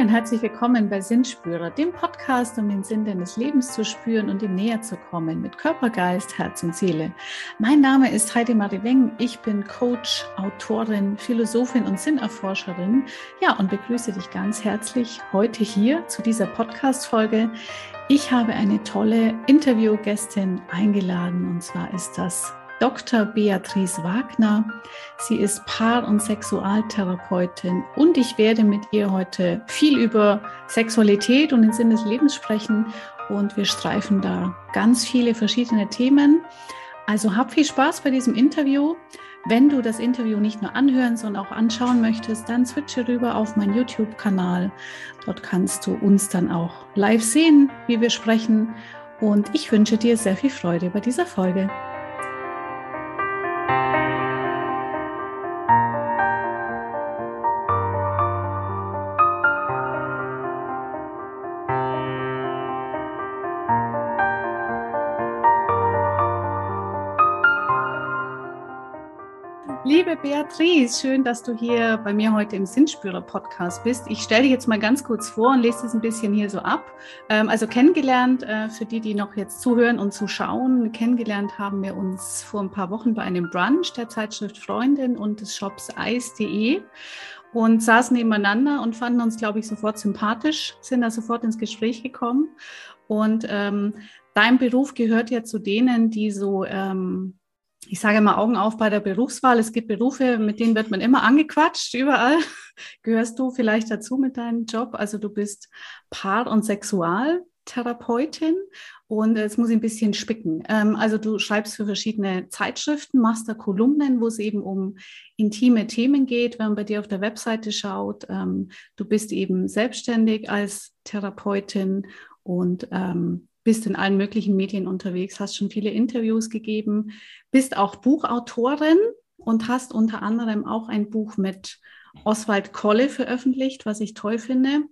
Und herzlich willkommen bei Sinnspürer, dem Podcast, um den Sinn deines Lebens zu spüren und ihm näher zu kommen mit Körper, Geist, Herz und Seele. Mein Name ist Heidi Marie Weng. Ich bin Coach, Autorin, Philosophin und Sinnerforscherin. Ja, und begrüße dich ganz herzlich heute hier zu dieser Podcast-Folge. Ich habe eine tolle Interviewgästin eingeladen und zwar ist das Dr. Beatrice Wagner. Sie ist Paar- und Sexualtherapeutin und ich werde mit ihr heute viel über Sexualität und den Sinn des Lebens sprechen und wir streifen da ganz viele verschiedene Themen. Also hab viel Spaß bei diesem Interview. Wenn du das Interview nicht nur anhören, sondern auch anschauen möchtest, dann switche rüber auf meinen YouTube-Kanal. Dort kannst du uns dann auch live sehen, wie wir sprechen. Und ich wünsche dir sehr viel Freude bei dieser Folge. Beatrice, schön, dass du hier bei mir heute im Sinnspürer-Podcast bist. Ich stelle dich jetzt mal ganz kurz vor und lese das ein bisschen hier so ab. Ähm, also kennengelernt, äh, für die, die noch jetzt zuhören und zuschauen, kennengelernt haben wir uns vor ein paar Wochen bei einem Brunch der Zeitschrift Freundin und des Shops Eis.de und saßen nebeneinander und fanden uns, glaube ich, sofort sympathisch, sind da sofort ins Gespräch gekommen. Und ähm, dein Beruf gehört ja zu denen, die so... Ähm, ich sage immer Augen auf bei der Berufswahl. Es gibt Berufe, mit denen wird man immer angequatscht, überall. Gehörst du vielleicht dazu mit deinem Job? Also du bist Paar- und Sexualtherapeutin und jetzt muss ich ein bisschen spicken. Ähm, also du schreibst für verschiedene Zeitschriften, machst da Kolumnen, wo es eben um intime Themen geht, wenn man bei dir auf der Webseite schaut. Ähm, du bist eben selbstständig als Therapeutin und ähm, bist in allen möglichen Medien unterwegs, hast schon viele Interviews gegeben, bist auch Buchautorin und hast unter anderem auch ein Buch mit Oswald Kolle veröffentlicht, was ich toll finde.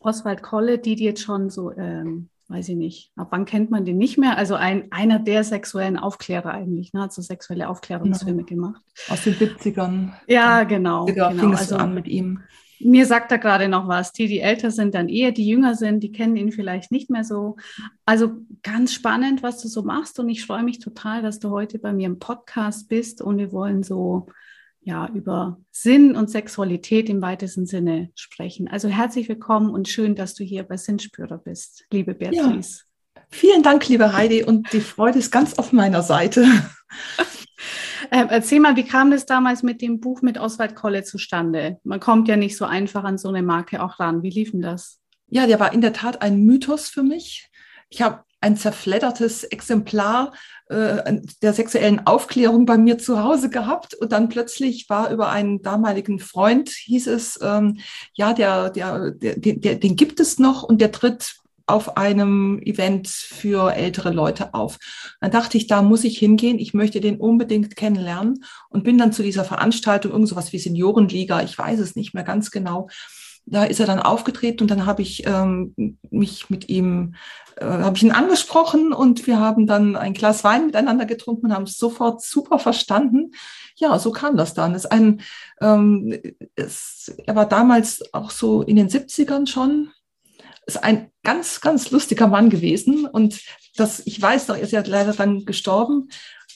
Oswald Kolle, die die jetzt schon so, ähm, weiß ich nicht, ab wann kennt man den nicht mehr? Also ein, einer der sexuellen Aufklärer eigentlich, ne? hat so sexuelle Aufklärungsfilme genau. gemacht. Aus den 70ern. Ja, genau. Da genau. fing es also, an mit ihm. Mir sagt er gerade noch was. Die, die älter sind, dann eher, die jünger sind, die kennen ihn vielleicht nicht mehr so. Also ganz spannend, was du so machst. Und ich freue mich total, dass du heute bei mir im Podcast bist. Und wir wollen so ja über Sinn und Sexualität im weitesten Sinne sprechen. Also herzlich willkommen und schön, dass du hier bei Sinnspürer bist, liebe Beatrice. Ja. Vielen Dank, liebe Heidi. Und die Freude ist ganz auf meiner Seite. Ähm, erzähl mal, wie kam das damals mit dem Buch mit Oswald Kolle zustande? Man kommt ja nicht so einfach an so eine Marke auch ran. Wie lief denn das? Ja, der war in der Tat ein Mythos für mich. Ich habe ein zerfleddertes Exemplar äh, der sexuellen Aufklärung bei mir zu Hause gehabt und dann plötzlich war über einen damaligen Freund, hieß es, ähm, ja, der, der, der, der, den gibt es noch und der tritt auf einem Event für ältere Leute auf. Dann dachte ich, da muss ich hingehen, ich möchte den unbedingt kennenlernen und bin dann zu dieser Veranstaltung, irgend sowas wie Seniorenliga, ich weiß es nicht mehr ganz genau. Da ist er dann aufgetreten und dann habe ich ähm, mich mit ihm, äh, habe ich ihn angesprochen und wir haben dann ein Glas Wein miteinander getrunken und haben es sofort super verstanden. Ja, so kam das dann. Es ein, ähm, es, er war damals auch so in den 70ern schon, ist ein ganz, ganz lustiger Mann gewesen. Und das, ich weiß noch, er ist ja leider dann gestorben.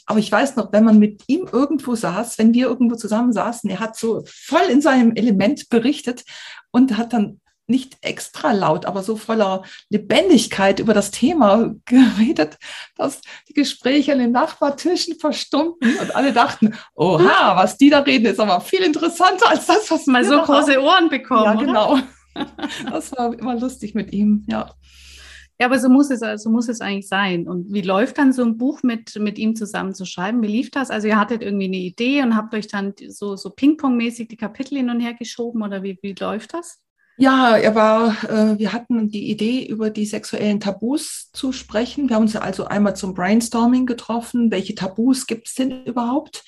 Aber ich weiß noch, wenn man mit ihm irgendwo saß, wenn wir irgendwo zusammen saßen, er hat so voll in seinem Element berichtet und hat dann nicht extra laut, aber so voller Lebendigkeit über das Thema geredet, dass die Gespräche an den Nachbartischen verstummten und alle dachten, oha, was die da reden, ist aber viel interessanter als das, was mal so große Ohren bekommen. Ja, genau. Das war immer lustig mit ihm, ja. Ja, aber so muss es, so muss es eigentlich sein. Und wie läuft dann so ein Buch mit, mit ihm zusammen zu schreiben? Wie lief das? Also ihr hattet irgendwie eine Idee und habt euch dann so, so Ping-Pong-mäßig die Kapitel hin und her geschoben oder wie, wie läuft das? Ja, er war, äh, wir hatten die Idee, über die sexuellen Tabus zu sprechen. Wir haben uns also einmal zum Brainstorming getroffen. Welche Tabus gibt es denn überhaupt?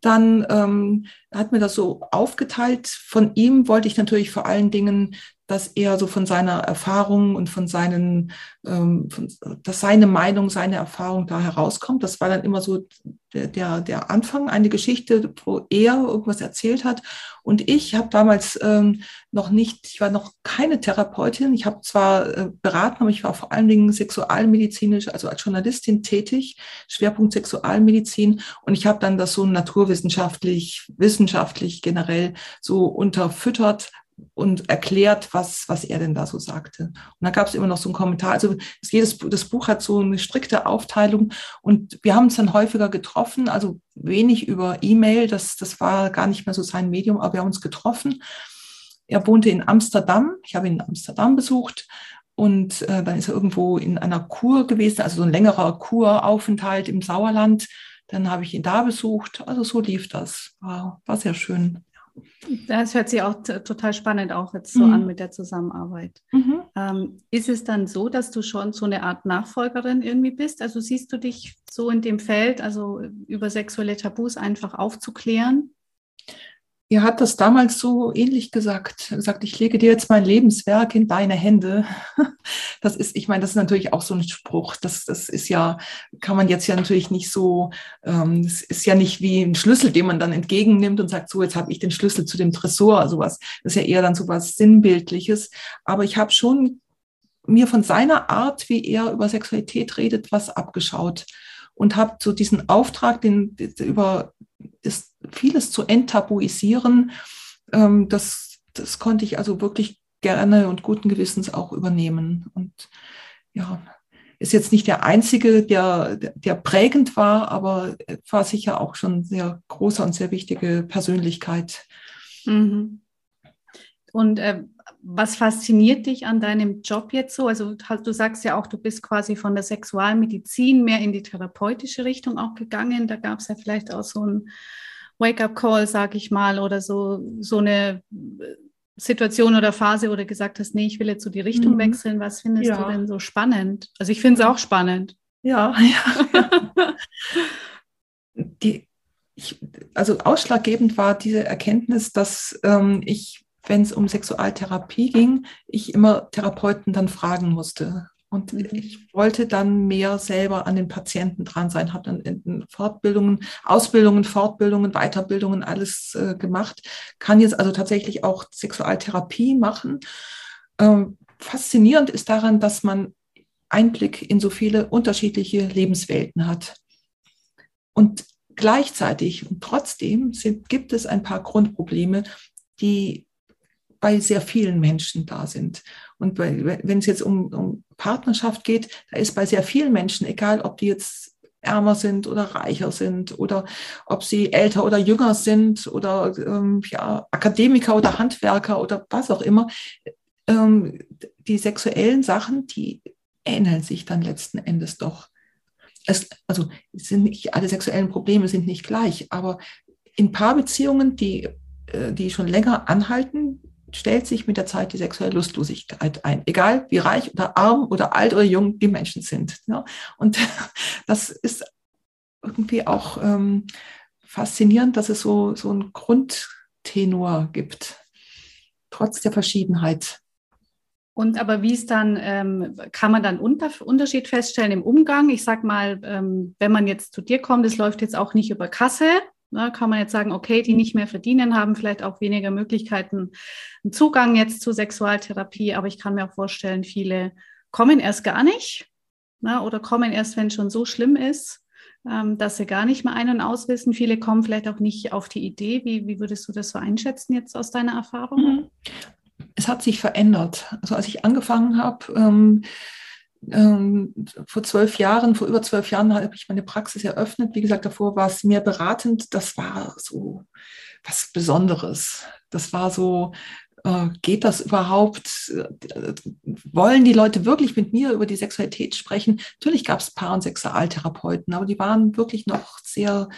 Dann ähm, hat mir das so aufgeteilt. Von ihm wollte ich natürlich vor allen Dingen dass er so von seiner Erfahrung und von seinen, ähm, von, dass seine Meinung, seine Erfahrung da herauskommt. Das war dann immer so der, der Anfang, eine Geschichte, wo er irgendwas erzählt hat. Und ich habe damals ähm, noch nicht, ich war noch keine Therapeutin. Ich habe zwar äh, beraten, aber ich war vor allen Dingen sexualmedizinisch, also als Journalistin tätig, Schwerpunkt Sexualmedizin. Und ich habe dann das so naturwissenschaftlich, wissenschaftlich generell so unterfüttert, und erklärt, was, was er denn da so sagte. Und da gab es immer noch so einen Kommentar. Also jedes, das Buch hat so eine strikte Aufteilung und wir haben uns dann häufiger getroffen, also wenig über E-Mail, das, das war gar nicht mehr so sein Medium, aber wir haben uns getroffen. Er wohnte in Amsterdam, ich habe ihn in Amsterdam besucht und äh, dann ist er irgendwo in einer Kur gewesen, also so ein längerer Kuraufenthalt im Sauerland. Dann habe ich ihn da besucht. Also so lief das. War, war sehr schön. Das hört sich auch total spannend auch jetzt so mhm. an mit der Zusammenarbeit. Mhm. Ähm, ist es dann so, dass du schon so eine Art Nachfolgerin irgendwie bist? Also siehst du dich so in dem Feld, also über sexuelle Tabus einfach aufzuklären? Ihr hat das damals so ähnlich gesagt. Gesagt, ich lege dir jetzt mein Lebenswerk in deine Hände. Das ist, ich meine, das ist natürlich auch so ein Spruch. Das, das ist ja, kann man jetzt ja natürlich nicht so, ähm, das ist ja nicht wie ein Schlüssel, den man dann entgegennimmt und sagt, so, jetzt habe ich den Schlüssel zu dem Tresor, sowas. Das ist ja eher dann so was Sinnbildliches. Aber ich habe schon mir von seiner Art, wie er über Sexualität redet, was abgeschaut und habe so diesen Auftrag, den, über das, vieles zu enttabuisieren, ähm, das, das konnte ich also wirklich gerne und guten Gewissens auch übernehmen. Und ja, ist jetzt nicht der einzige, der, der prägend war, aber war sicher auch schon sehr große und sehr wichtige Persönlichkeit. Mhm. Und äh, was fasziniert dich an deinem Job jetzt so? Also du sagst ja auch, du bist quasi von der Sexualmedizin mehr in die therapeutische Richtung auch gegangen. Da gab es ja vielleicht auch so ein Wake-up-Call, sag ich mal, oder so, so eine äh, Situation oder Phase, wo du gesagt hast, nee, ich will jetzt so die Richtung mhm. wechseln. Was findest ja. du denn so spannend? Also ich finde es auch spannend. Ja, ja. die, ich, also ausschlaggebend war diese Erkenntnis, dass ähm, ich wenn es um Sexualtherapie ging, ich immer Therapeuten dann fragen musste. Und mhm. ich wollte dann mehr selber an den Patienten dran sein, habe dann in Fortbildungen, Ausbildungen, Fortbildungen, Weiterbildungen alles äh, gemacht, kann jetzt also tatsächlich auch Sexualtherapie machen. Ähm, faszinierend ist daran, dass man Einblick in so viele unterschiedliche Lebenswelten hat. Und gleichzeitig und trotzdem sind, gibt es ein paar Grundprobleme, die bei sehr vielen Menschen da sind. Und wenn es jetzt um, um Partnerschaft geht, da ist bei sehr vielen Menschen, egal ob die jetzt ärmer sind oder reicher sind oder ob sie älter oder jünger sind oder ähm, ja, Akademiker oder Handwerker oder was auch immer, ähm, die sexuellen Sachen, die ähneln sich dann letzten Endes doch. Es, also sind nicht alle sexuellen Probleme sind nicht gleich, aber in Paarbeziehungen, die, äh, die schon länger anhalten, stellt sich mit der Zeit die sexuelle Lustlosigkeit ein, egal wie reich oder arm oder alt oder jung die Menschen sind. Ja? Und das ist irgendwie auch ähm, faszinierend, dass es so, so einen Grundtenor gibt, trotz der Verschiedenheit. Und aber wie ist dann, ähm, kann man dann unter, Unterschied feststellen im Umgang? Ich sag mal, ähm, wenn man jetzt zu dir kommt, es läuft jetzt auch nicht über Kasse, Ne, kann man jetzt sagen, okay, die nicht mehr verdienen, haben vielleicht auch weniger Möglichkeiten, einen Zugang jetzt zur Sexualtherapie. Aber ich kann mir auch vorstellen, viele kommen erst gar nicht ne, oder kommen erst, wenn es schon so schlimm ist, ähm, dass sie gar nicht mehr ein- und auswissen. Viele kommen vielleicht auch nicht auf die Idee. Wie, wie würdest du das so einschätzen jetzt aus deiner Erfahrung? Mhm. Es hat sich verändert. Also als ich angefangen habe, ähm, ähm, vor zwölf Jahren, vor über zwölf Jahren habe ich meine Praxis eröffnet. Wie gesagt, davor war es mehr beratend. Das war so was Besonderes. Das war so, äh, geht das überhaupt? wollen die Leute wirklich mit mir über die Sexualität sprechen? Natürlich gab es Paar- und Sexualtherapeuten, aber die waren wirklich noch sehr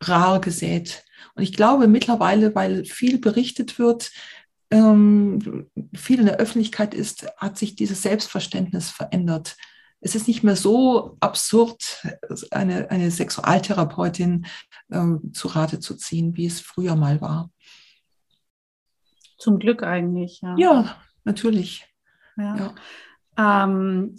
rar gesät. Und ich glaube mittlerweile, weil viel berichtet wird, ähm, viel in der Öffentlichkeit ist, hat sich dieses Selbstverständnis verändert. Es ist nicht mehr so absurd, eine, eine Sexualtherapeutin ähm, zu Rate zu ziehen, wie es früher mal war. Zum Glück eigentlich, ja. Ja, natürlich. Ja. ja. Ähm,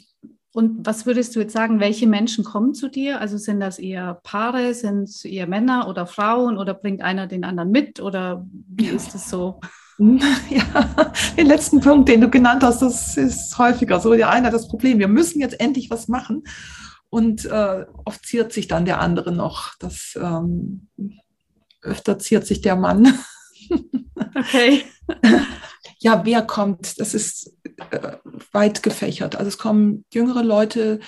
und was würdest du jetzt sagen, welche Menschen kommen zu dir? Also sind das eher Paare, sind es eher Männer oder Frauen oder bringt einer den anderen mit oder wie ja. ist es so? Ja, den letzten Punkt, den du genannt hast, das ist häufiger so. Der eine das Problem, wir müssen jetzt endlich was machen. Und äh, oft ziert sich dann der andere noch. Das ähm, öfter ziert sich der Mann. Okay. Ja, wer kommt? Das ist äh, weit gefächert. Also es kommen jüngere Leute,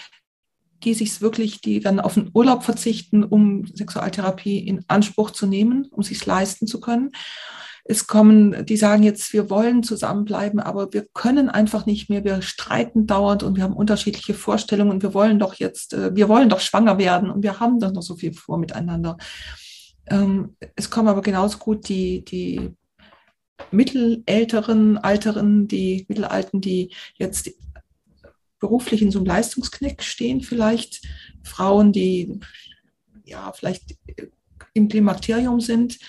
die sich wirklich, die dann auf den Urlaub verzichten, um Sexualtherapie in Anspruch zu nehmen, um sich leisten zu können. Es kommen, die sagen jetzt, wir wollen zusammenbleiben, aber wir können einfach nicht mehr. Wir streiten dauernd und wir haben unterschiedliche Vorstellungen und wir wollen doch jetzt, äh, wir wollen doch schwanger werden und wir haben doch noch so viel vor miteinander. Ähm, es kommen aber genauso gut die, die Mittelälteren, Alteren, die Mittelalten, die jetzt beruflich in so einem Leistungsknick stehen, vielleicht Frauen, die ja vielleicht im Klimakterium sind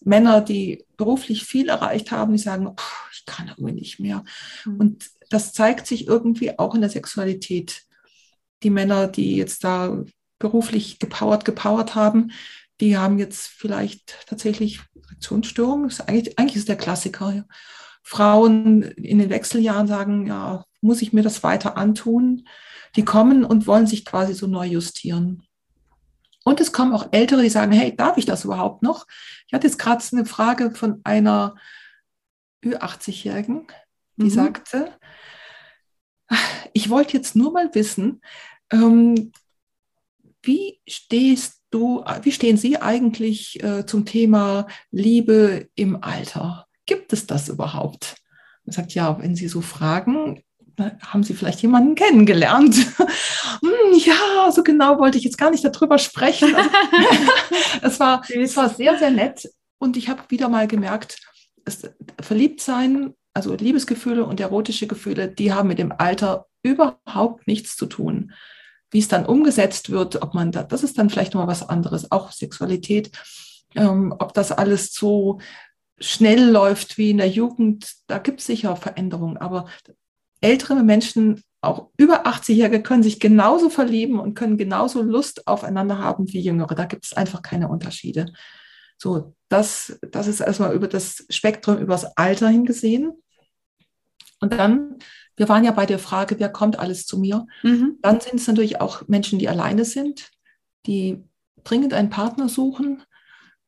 Männer, die beruflich viel erreicht haben, die sagen, ich kann irgendwie nicht mehr. Mhm. Und das zeigt sich irgendwie auch in der Sexualität. Die Männer, die jetzt da beruflich gepowert, gepowert haben, die haben jetzt vielleicht tatsächlich Reaktionsstörungen. Eigentlich, eigentlich ist der Klassiker. Ja. Frauen in den Wechseljahren sagen, ja, muss ich mir das weiter antun? Die kommen und wollen sich quasi so neu justieren. Und es kommen auch Ältere, die sagen, hey, darf ich das überhaupt noch? Ich hatte jetzt gerade eine Frage von einer Ü80-Jährigen, die mhm. sagte, ich wollte jetzt nur mal wissen, ähm, wie stehst du, wie stehen Sie eigentlich äh, zum Thema Liebe im Alter? Gibt es das überhaupt? Er sagt, ja, wenn Sie so fragen, haben Sie vielleicht jemanden kennengelernt? hm, ja, so genau wollte ich jetzt gar nicht darüber sprechen. Es, war, es war sehr, sehr nett und ich habe wieder mal gemerkt, es, Verliebtsein, also Liebesgefühle und erotische Gefühle, die haben mit dem Alter überhaupt nichts zu tun. Wie es dann umgesetzt wird, ob man da, das ist dann vielleicht nochmal was anderes, auch Sexualität, ähm, ob das alles so schnell läuft wie in der Jugend, da gibt es sicher Veränderungen, aber ältere Menschen, auch über 80-Jährige, können sich genauso verlieben und können genauso Lust aufeinander haben wie Jüngere. Da gibt es einfach keine Unterschiede. So, das, das ist erstmal über das Spektrum, über das Alter hingesehen. Und dann, wir waren ja bei der Frage, wer kommt alles zu mir? Mhm. Dann sind es natürlich auch Menschen, die alleine sind, die dringend einen Partner suchen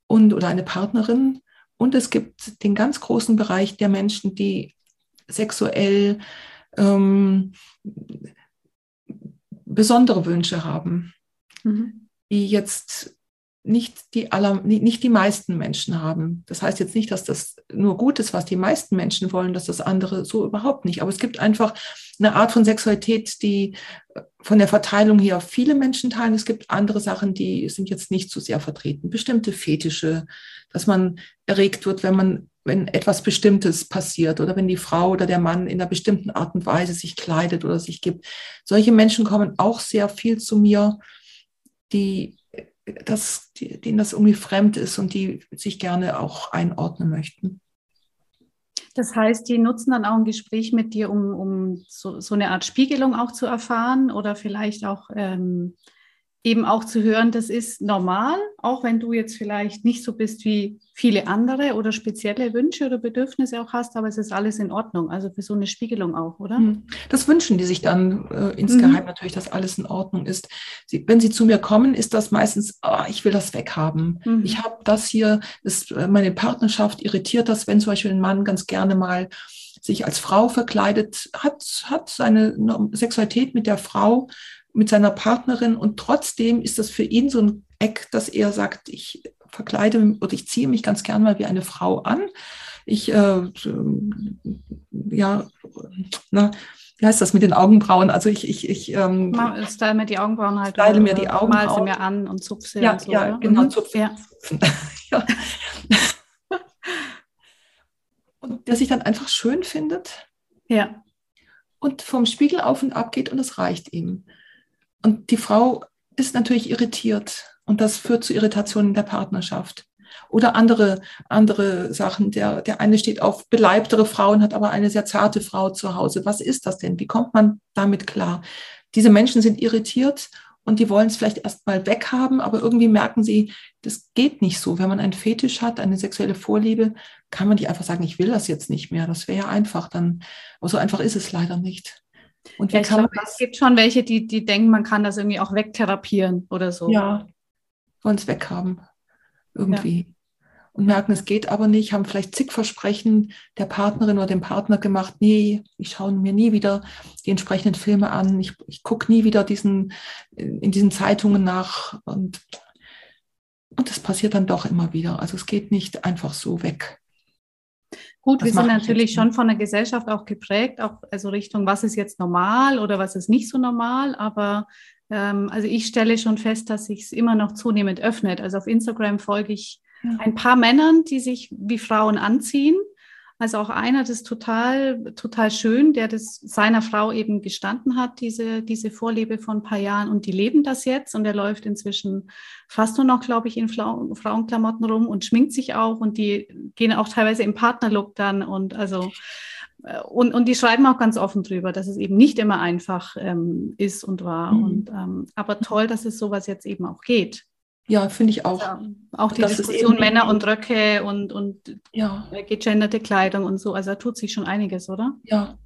und oder eine Partnerin. Und es gibt den ganz großen Bereich der Menschen, die sexuell ähm, besondere Wünsche haben, mhm. die jetzt nicht die, aller, nicht die meisten Menschen haben. Das heißt jetzt nicht, dass das nur gut ist, was die meisten Menschen wollen, dass das andere so überhaupt nicht. Aber es gibt einfach eine Art von Sexualität, die von der Verteilung her viele Menschen teilen. Es gibt andere Sachen, die sind jetzt nicht so sehr vertreten. Bestimmte Fetische, dass man erregt wird, wenn man wenn etwas Bestimmtes passiert oder wenn die Frau oder der Mann in einer bestimmten Art und Weise sich kleidet oder sich gibt. Solche Menschen kommen auch sehr viel zu mir, die das, die, denen das irgendwie fremd ist und die sich gerne auch einordnen möchten. Das heißt, die nutzen dann auch ein Gespräch mit dir, um, um so, so eine Art Spiegelung auch zu erfahren oder vielleicht auch ähm, eben auch zu hören, das ist normal, auch wenn du jetzt vielleicht nicht so bist wie viele andere oder spezielle Wünsche oder Bedürfnisse auch hast, aber es ist alles in Ordnung. Also für so eine Spiegelung auch, oder? Hm. Das wünschen die sich dann äh, insgeheim mhm. natürlich, dass alles in Ordnung ist. Sie, wenn sie zu mir kommen, ist das meistens, oh, ich will das weghaben. Mhm. Ich habe das hier, ist, äh, meine Partnerschaft irritiert das, wenn zum Beispiel ein Mann ganz gerne mal sich als Frau verkleidet, hat, hat seine Sexualität mit der Frau mit seiner Partnerin und trotzdem ist das für ihn so ein Eck, dass er sagt, ich verkleide oder ich ziehe mich ganz gern mal wie eine Frau an. Ich, äh, ja, na, wie heißt das mit den Augenbrauen? Also ich, ich, ich ähm, style mir die Augenbrauen halt. Style mir die Augenbrauen. Mal sie mir an und zupfe sie. Ja, und so, ja, oder? genau, mhm. zupfen. Ja. ja. und der sich dann einfach schön findet. Ja. Und vom Spiegel auf und ab geht und es reicht ihm. Und die Frau ist natürlich irritiert und das führt zu Irritationen in der Partnerschaft. Oder andere, andere Sachen. Der, der eine steht auf beleibtere Frauen, hat aber eine sehr zarte Frau zu Hause. Was ist das denn? Wie kommt man damit klar? Diese Menschen sind irritiert und die wollen es vielleicht erst mal weghaben, aber irgendwie merken sie, das geht nicht so. Wenn man einen Fetisch hat, eine sexuelle Vorliebe, kann man nicht einfach sagen, ich will das jetzt nicht mehr. Das wäre ja einfach, dann, aber so einfach ist es leider nicht. Und ja, kann glaube, das? Es gibt schon welche, die, die denken, man kann das irgendwie auch wegtherapieren oder so. Ja, wollen es weghaben. Irgendwie. Ja und merken, es geht aber nicht, haben vielleicht zig Versprechen der Partnerin oder dem Partner gemacht, nee, ich schaue mir nie wieder die entsprechenden Filme an, ich, ich gucke nie wieder diesen, in diesen Zeitungen nach und, und das passiert dann doch immer wieder. Also es geht nicht einfach so weg. Gut, das wir sind natürlich schon von der Gesellschaft auch geprägt, auch also Richtung, was ist jetzt normal oder was ist nicht so normal, aber ähm, also ich stelle schon fest, dass sich es immer noch zunehmend öffnet. Also auf Instagram folge ich ein paar Männern, die sich wie Frauen anziehen. Also auch einer, das ist total, total schön, der das seiner Frau eben gestanden hat, diese, diese Vorliebe von ein paar Jahren und die leben das jetzt und er läuft inzwischen fast nur noch, glaube ich, in Frauenklamotten rum und schminkt sich auch und die gehen auch teilweise im Partnerlook dann und also äh, und, und die schreiben auch ganz offen drüber, dass es eben nicht immer einfach ähm, ist und war. Mhm. Und, ähm, aber toll, dass es sowas jetzt eben auch geht. Ja, finde ich auch. Also auch die das Diskussion Männer und Röcke und, und ja. gegenderte Kleidung und so. Also da tut sich schon einiges, oder? Ja,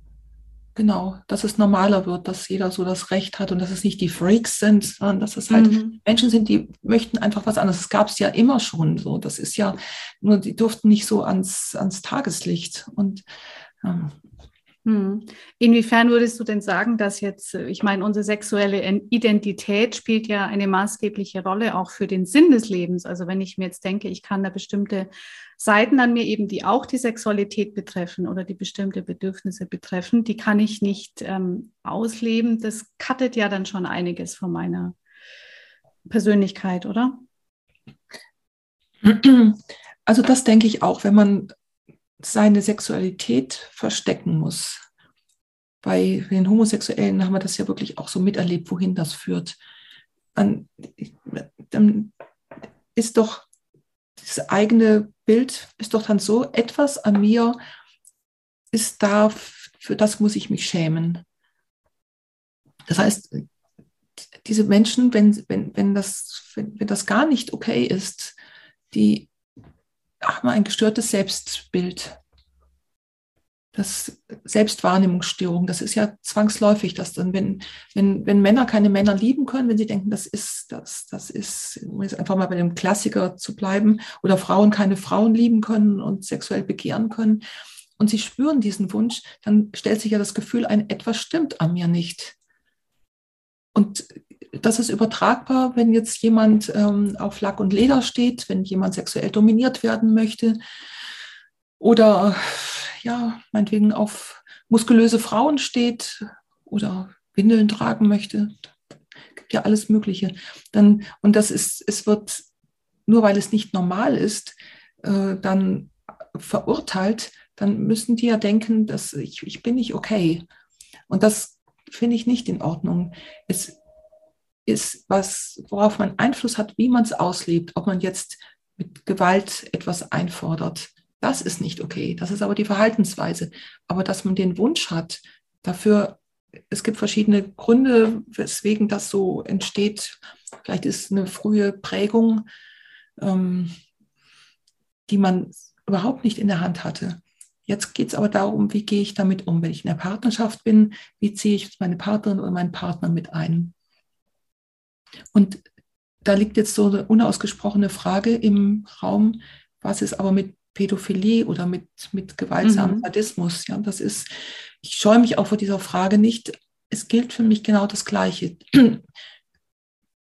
genau. Dass es normaler wird, dass jeder so das Recht hat und dass es nicht die Freaks sind, sondern dass es halt mhm. Menschen sind, die möchten einfach was anderes. Das gab es ja immer schon so. Das ist ja, nur die durften nicht so ans, ans Tageslicht. Und ähm, hm. Inwiefern würdest du denn sagen, dass jetzt, äh, ich meine, unsere sexuelle Identität spielt ja eine maßgebliche Rolle auch für den Sinn des Lebens. Also wenn ich mir jetzt denke, ich kann da bestimmte Seiten an mir eben, die auch die Sexualität betreffen oder die bestimmte Bedürfnisse betreffen, die kann ich nicht ähm, ausleben. Das cuttet ja dann schon einiges von meiner Persönlichkeit, oder? Also das denke ich auch, wenn man seine Sexualität verstecken muss. Bei den Homosexuellen haben wir das ja wirklich auch so miterlebt, wohin das führt. Dann, dann ist doch das eigene Bild ist doch dann so, etwas an mir ist da, für das muss ich mich schämen. Das heißt, diese Menschen, wenn, wenn, wenn, das, wenn, wenn das gar nicht okay ist, die haben ein gestörtes Selbstbild. Das Selbstwahrnehmungsstörung, das ist ja zwangsläufig, dass dann, wenn, wenn, wenn Männer keine Männer lieben können, wenn sie denken, das ist, das, das ist, um jetzt einfach mal bei dem Klassiker zu bleiben, oder Frauen keine Frauen lieben können und sexuell begehren können, und sie spüren diesen Wunsch, dann stellt sich ja das Gefühl ein, etwas stimmt an mir nicht. Und das ist übertragbar, wenn jetzt jemand ähm, auf Lack und Leder steht, wenn jemand sexuell dominiert werden möchte oder ja, meinetwegen auf muskulöse Frauen steht oder Windeln tragen möchte. Gibt ja alles Mögliche. Dann, und das ist, es wird, nur weil es nicht normal ist, äh, dann verurteilt, dann müssen die ja denken, dass ich, ich bin nicht okay. Und das finde ich nicht in Ordnung. Es ist was, worauf man Einfluss hat, wie man es auslebt, ob man jetzt mit Gewalt etwas einfordert. Das ist nicht okay. Das ist aber die Verhaltensweise. Aber dass man den Wunsch hat, dafür, es gibt verschiedene Gründe, weswegen das so entsteht. Vielleicht ist eine frühe Prägung, ähm, die man überhaupt nicht in der Hand hatte. Jetzt geht es aber darum, wie gehe ich damit um, wenn ich in der Partnerschaft bin, wie ziehe ich meine Partnerin oder meinen Partner mit ein. Und da liegt jetzt so eine unausgesprochene Frage im Raum, was ist aber mit Pädophilie oder mit, mit gewaltsamem mhm. Sadismus? Ja, das ist, ich scheue mich auch vor dieser Frage nicht. Es gilt für mich genau das Gleiche.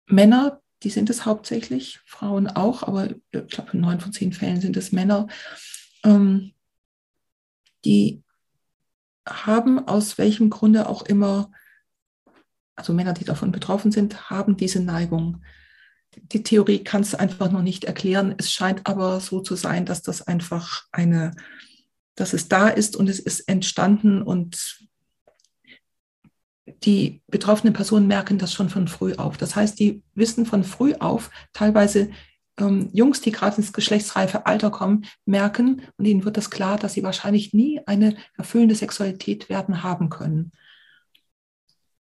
Männer, die sind es hauptsächlich, Frauen auch, aber ich glaube, in neun von zehn Fällen sind es Männer, ähm, die haben aus welchem Grunde auch immer also Männer, die davon betroffen sind, haben diese Neigung. Die Theorie kann es einfach noch nicht erklären. Es scheint aber so zu sein, dass das einfach eine, dass es da ist und es ist entstanden und die betroffenen Personen merken das schon von früh auf. Das heißt, die wissen von früh auf teilweise, ähm, Jungs, die gerade ins geschlechtsreife Alter kommen, merken und ihnen wird das klar, dass sie wahrscheinlich nie eine erfüllende Sexualität werden haben können.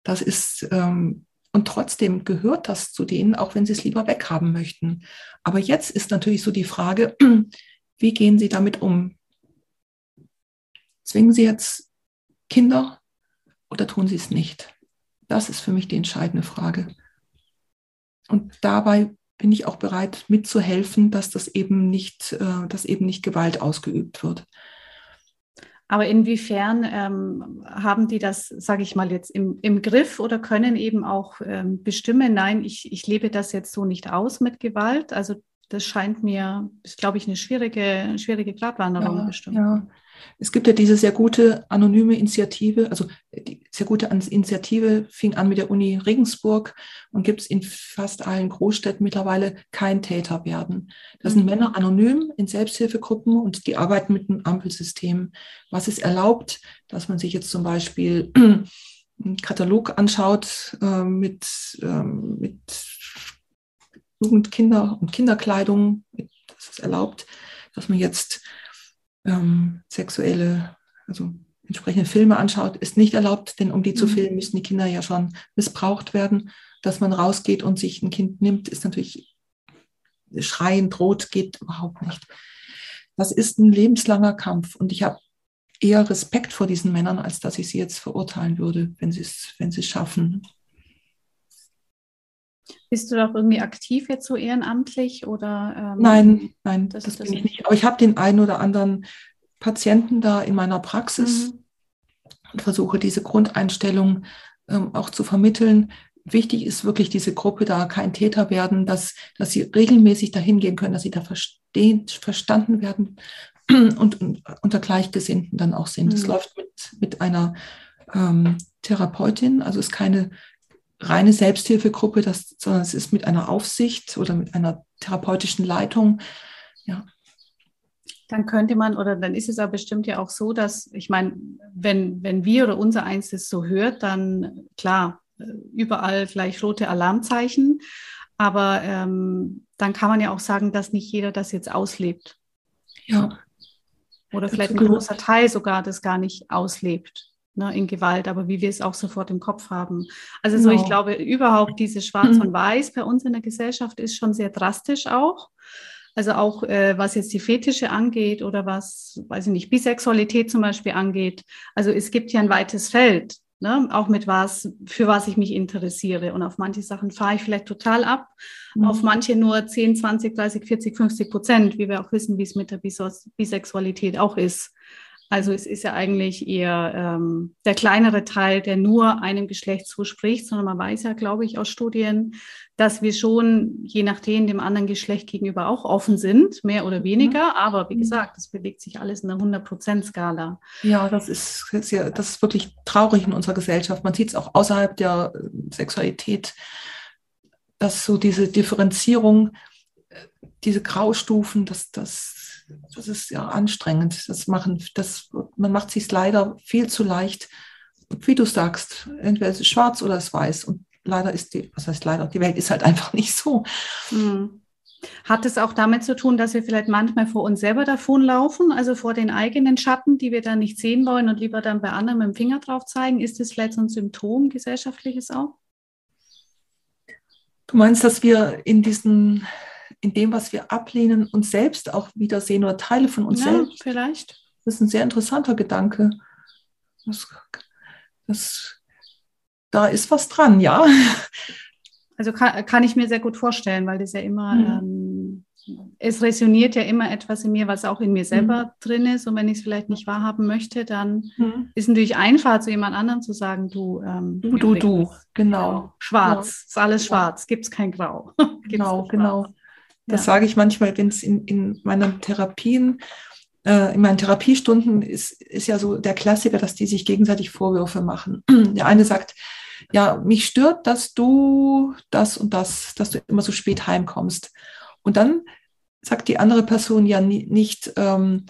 Das ist, ähm, und trotzdem gehört das zu denen, auch wenn sie es lieber weghaben möchten. Aber jetzt ist natürlich so die Frage, wie gehen sie damit um? Zwingen sie jetzt Kinder oder tun sie es nicht? Das ist für mich die entscheidende Frage. Und dabei bin ich auch bereit mitzuhelfen, dass das eben nicht, äh, dass eben nicht Gewalt ausgeübt wird. Aber inwiefern ähm, haben die das, sage ich mal, jetzt im, im Griff oder können eben auch ähm, bestimmen, nein, ich, ich lebe das jetzt so nicht aus mit Gewalt? Also das scheint mir, ist, glaube ich, eine schwierige, schwierige Gratwanderung ja, bestimmt. Ja. Es gibt ja diese sehr gute anonyme Initiative, also die sehr gute Initiative fing an mit der Uni Regensburg und gibt es in fast allen Großstädten mittlerweile kein Täter werden. Das mhm. sind Männer anonym in Selbsthilfegruppen und die arbeiten mit einem Ampelsystem, was es erlaubt, dass man sich jetzt zum Beispiel einen Katalog anschaut äh, mit, äh, mit Jugendkinder und Kinderkleidung. Das ist erlaubt, dass man jetzt ähm, sexuelle, also entsprechende Filme anschaut, ist nicht erlaubt, denn um die mhm. zu filmen, müssen die Kinder ja schon missbraucht werden. Dass man rausgeht und sich ein Kind nimmt, ist natürlich schreien, droht, geht überhaupt nicht. Das ist ein lebenslanger Kampf und ich habe eher Respekt vor diesen Männern, als dass ich sie jetzt verurteilen würde, wenn sie es wenn es schaffen. Bist du doch irgendwie aktiv jetzt so ehrenamtlich oder? Ähm, nein, nein, das, das bin ich nicht. Aber ich habe den einen oder anderen Patienten da in meiner Praxis mhm. und versuche diese Grundeinstellung ähm, auch zu vermitteln. Wichtig ist wirklich diese Gruppe da kein Täter werden, dass, dass sie regelmäßig dahin gehen können, dass sie da verstehen, verstanden werden und, und unter Gleichgesinnten dann auch sind. Es mhm. läuft mit, mit einer ähm, Therapeutin, also ist keine reine Selbsthilfegruppe, das, sondern es ist mit einer Aufsicht oder mit einer therapeutischen Leitung. Ja. Dann könnte man, oder dann ist es aber bestimmt ja auch so, dass, ich meine, wenn, wenn wir oder unser Eins das so hört, dann klar, überall gleich rote Alarmzeichen. Aber ähm, dann kann man ja auch sagen, dass nicht jeder das jetzt auslebt. Ja. Oder vielleicht ein großer Teil sogar das gar nicht auslebt ne, in Gewalt, aber wie wir es auch sofort im Kopf haben. Also genau. so, ich genau. glaube, überhaupt dieses Schwarz mhm. und Weiß bei uns in der Gesellschaft ist schon sehr drastisch auch. Also auch äh, was jetzt die Fetische angeht oder was, weiß ich nicht, Bisexualität zum Beispiel angeht. Also es gibt ja ein weites Feld, ne? auch mit was, für was ich mich interessiere. Und auf manche Sachen fahre ich vielleicht total ab, mhm. auf manche nur 10, 20, 30, 40, 50 Prozent, wie wir auch wissen, wie es mit der Bisexualität auch ist. Also es ist ja eigentlich eher ähm, der kleinere Teil, der nur einem Geschlecht zuspricht, sondern man weiß ja, glaube ich, aus Studien, dass wir schon je nachdem dem anderen Geschlecht gegenüber auch offen sind, mehr oder weniger. Mhm. Aber wie mhm. gesagt, das bewegt sich alles in einer 100-Prozent-Skala. Ja, das ist, ja, das ist wirklich traurig in unserer Gesellschaft. Man sieht es auch außerhalb der äh, Sexualität, dass so diese Differenzierung, äh, diese Graustufen, dass das das ist ja anstrengend. Das machen, das, man macht sich leider viel zu leicht. Wie du sagst, entweder es ist schwarz oder es ist weiß. Und leider ist die, was heißt leider, die Welt ist halt einfach nicht so. Hm. Hat es auch damit zu tun, dass wir vielleicht manchmal vor uns selber davonlaufen, also vor den eigenen Schatten, die wir dann nicht sehen wollen und lieber dann bei anderen mit dem Finger drauf zeigen? Ist das vielleicht so ein Symptom gesellschaftliches auch? Du meinst, dass wir in diesen in dem, was wir ablehnen, uns selbst auch wiedersehen oder Teile von uns ja, selbst. Vielleicht. Das ist ein sehr interessanter Gedanke. Das, das, da ist was dran, ja. Also kann, kann ich mir sehr gut vorstellen, weil das ja immer, mhm. ähm, es resoniert ja immer etwas in mir, was auch in mir selber mhm. drin ist. Und wenn ich es vielleicht nicht wahrhaben möchte, dann mhm. ist natürlich einfach, zu jemand anderem zu sagen, du, ähm, du, du, du, genau. Schwarz, ja. ist alles schwarz, gibt es kein Grau. genau, genau. Das ja. sage ich manchmal, wenn es in, in meinen Therapien, äh, in meinen Therapiestunden ist, ist ja so der Klassiker, dass die sich gegenseitig Vorwürfe machen. Der eine sagt, ja, mich stört, dass du das und das, dass du immer so spät heimkommst. Und dann sagt die andere Person ja nicht, ähm,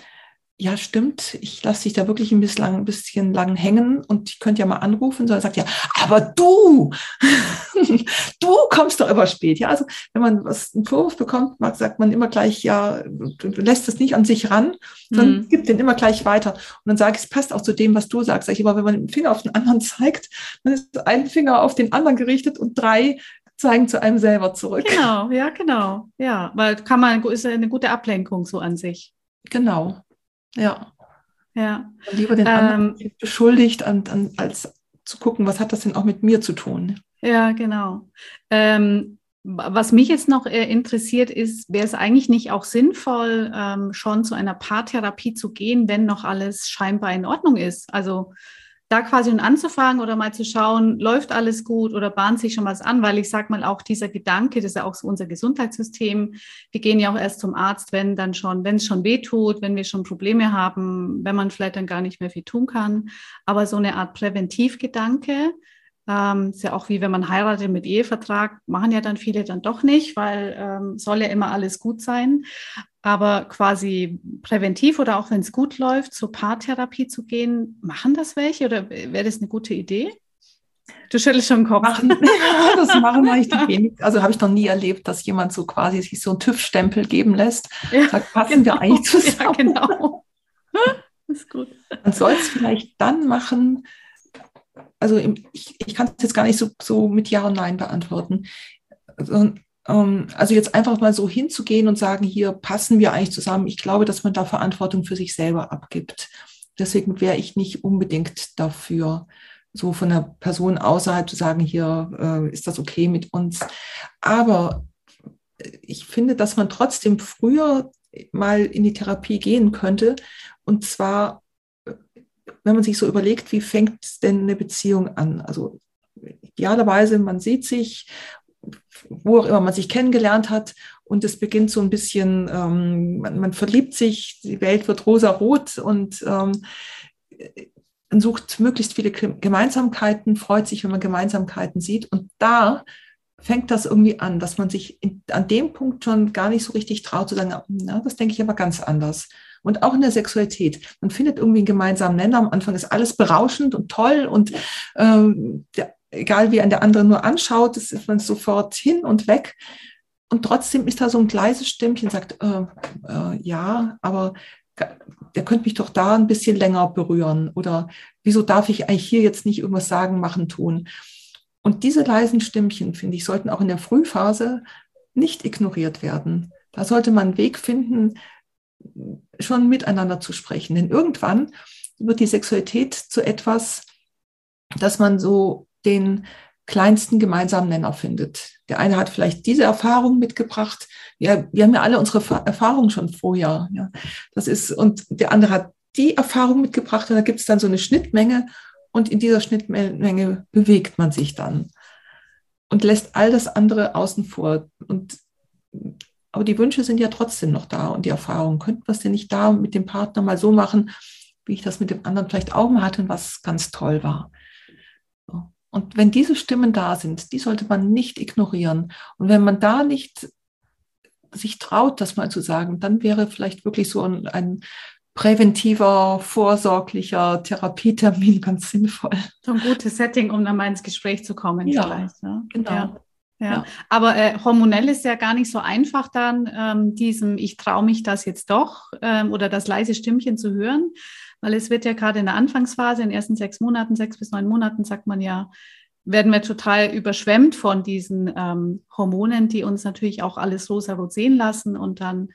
ja, stimmt, ich lasse dich da wirklich ein bisschen, lang, ein bisschen lang hängen und ich könnte ja mal anrufen, sondern sagt ja, aber du, du kommst doch immer spät. Ja, also wenn man was einen Vorwurf bekommt, sagt man immer gleich, ja, du, lässt es nicht an sich ran, sondern mhm. gibt den immer gleich weiter. Und dann sage ich, es passt auch zu dem, was du sagst. Sag ich, aber wenn man den Finger auf den anderen zeigt, dann ist ein Finger auf den anderen gerichtet und drei zeigen zu einem selber zurück. Genau, ja, genau. Ja, weil kann man, ist eine gute Ablenkung so an sich. Genau. Ja. Ja. Und lieber den ähm, anderen beschuldigt, an, an, als zu gucken, was hat das denn auch mit mir zu tun. Ja, genau. Ähm, was mich jetzt noch äh, interessiert ist, wäre es eigentlich nicht auch sinnvoll, ähm, schon zu einer Paartherapie zu gehen, wenn noch alles scheinbar in Ordnung ist? Also da quasi anzufangen oder mal zu schauen, läuft alles gut oder bahnt sich schon was an, weil ich sage mal auch dieser Gedanke, das ist ja auch so unser Gesundheitssystem. Wir gehen ja auch erst zum Arzt, wenn dann schon, wenn es schon weh tut, wenn wir schon Probleme haben, wenn man vielleicht dann gar nicht mehr viel tun kann. Aber so eine Art Präventivgedanke, ähm, ist ja auch wie wenn man heiratet mit Ehevertrag, machen ja dann viele dann doch nicht, weil ähm, soll ja immer alles gut sein. Aber quasi präventiv oder auch wenn es gut läuft, zur Paartherapie zu gehen, machen das welche oder wäre das eine gute Idee? Du schüttelst schon den Kopf. Machen, das machen eigentlich wenig. Also habe ich noch nie erlebt, dass jemand so quasi sich so einen TÜV-Stempel geben lässt. Ja, sagt, passen genau. wir eigentlich zusammen? Ja, genau. Das ist gut. Man soll es vielleicht dann machen, also ich, ich kann es jetzt gar nicht so, so mit Ja und Nein beantworten. Also, ähm, also jetzt einfach mal so hinzugehen und sagen, hier passen wir eigentlich zusammen. Ich glaube, dass man da Verantwortung für sich selber abgibt. Deswegen wäre ich nicht unbedingt dafür, so von der Person außerhalb zu sagen, hier äh, ist das okay mit uns. Aber ich finde, dass man trotzdem früher mal in die Therapie gehen könnte. Und zwar wenn man sich so überlegt, wie fängt denn eine Beziehung an? Also idealerweise, man sieht sich, wo auch immer man sich kennengelernt hat und es beginnt so ein bisschen, ähm, man, man, verliebt sich, die Welt wird rosa-rot und ähm, man sucht möglichst viele Gemeinsamkeiten, freut sich, wenn man Gemeinsamkeiten sieht und da fängt das irgendwie an, dass man sich in, an dem Punkt schon gar nicht so richtig traut zu sagen, na, das denke ich aber ganz anders. Und auch in der Sexualität. Man findet irgendwie einen gemeinsamen Nenner. Am Anfang ist alles berauschend und toll und ähm, der, egal wie ein der andere nur anschaut, das ist man sofort hin und weg. Und trotzdem ist da so ein leises Stimmchen, sagt, äh, äh, ja, aber der könnte mich doch da ein bisschen länger berühren. Oder wieso darf ich eigentlich hier jetzt nicht irgendwas sagen, machen, tun? Und diese leisen Stimmchen, finde ich, sollten auch in der Frühphase nicht ignoriert werden. Da sollte man einen Weg finden, schon miteinander zu sprechen. Denn irgendwann wird die Sexualität zu etwas, dass man so den kleinsten gemeinsamen Nenner findet. Der eine hat vielleicht diese Erfahrung mitgebracht. Ja, wir haben ja alle unsere Erfahrungen schon vorher. Ja. Das ist, und der andere hat die Erfahrung mitgebracht und da gibt es dann so eine Schnittmenge und in dieser Schnittmenge bewegt man sich dann und lässt all das andere außen vor. Und aber die Wünsche sind ja trotzdem noch da und die Erfahrungen. Könnten wir es denn nicht da mit dem Partner mal so machen, wie ich das mit dem anderen vielleicht auch mal hatte, was ganz toll war? Und wenn diese Stimmen da sind, die sollte man nicht ignorieren. Und wenn man da nicht sich traut, das mal zu sagen, dann wäre vielleicht wirklich so ein, ein präventiver, vorsorglicher Therapietermin ganz sinnvoll. So ein gutes Setting, um dann mal ins Gespräch zu kommen. Ja, vielleicht, ne? genau. Ja. Ja. aber äh, hormonell ist ja gar nicht so einfach dann, ähm, diesem Ich traue mich das jetzt doch ähm, oder das leise Stimmchen zu hören, weil es wird ja gerade in der Anfangsphase, in den ersten sechs Monaten, sechs bis neun Monaten, sagt man ja, werden wir total überschwemmt von diesen ähm, Hormonen, die uns natürlich auch alles rosa-rot sehen lassen und dann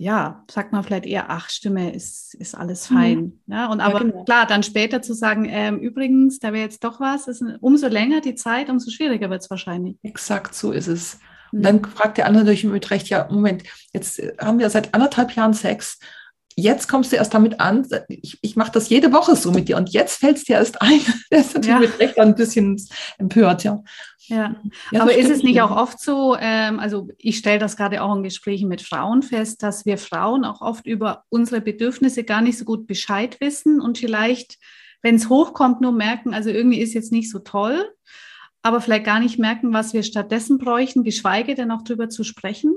ja, sagt man vielleicht eher, ach, Stimme ist, ist alles fein. Mhm. Ja, und aber ja, genau. klar, dann später zu sagen, ähm, übrigens, da wäre jetzt doch was, ist umso länger die Zeit, umso schwieriger wird es wahrscheinlich. Exakt, so ist es. Und mhm. dann fragt der andere natürlich mit Recht, ja, Moment, jetzt haben wir seit anderthalb Jahren Sex. Jetzt kommst du erst damit an, ich, ich mache das jede Woche so mit dir und jetzt fällt es dir erst ein. Der ist natürlich ja. mit Recht ein bisschen empört, ja. Ja, ja aber ist es nicht auch oft so, ähm, also ich stelle das gerade auch in Gesprächen mit Frauen fest, dass wir Frauen auch oft über unsere Bedürfnisse gar nicht so gut Bescheid wissen und vielleicht, wenn es hochkommt, nur merken, also irgendwie ist jetzt nicht so toll, aber vielleicht gar nicht merken, was wir stattdessen bräuchten, geschweige denn auch darüber zu sprechen?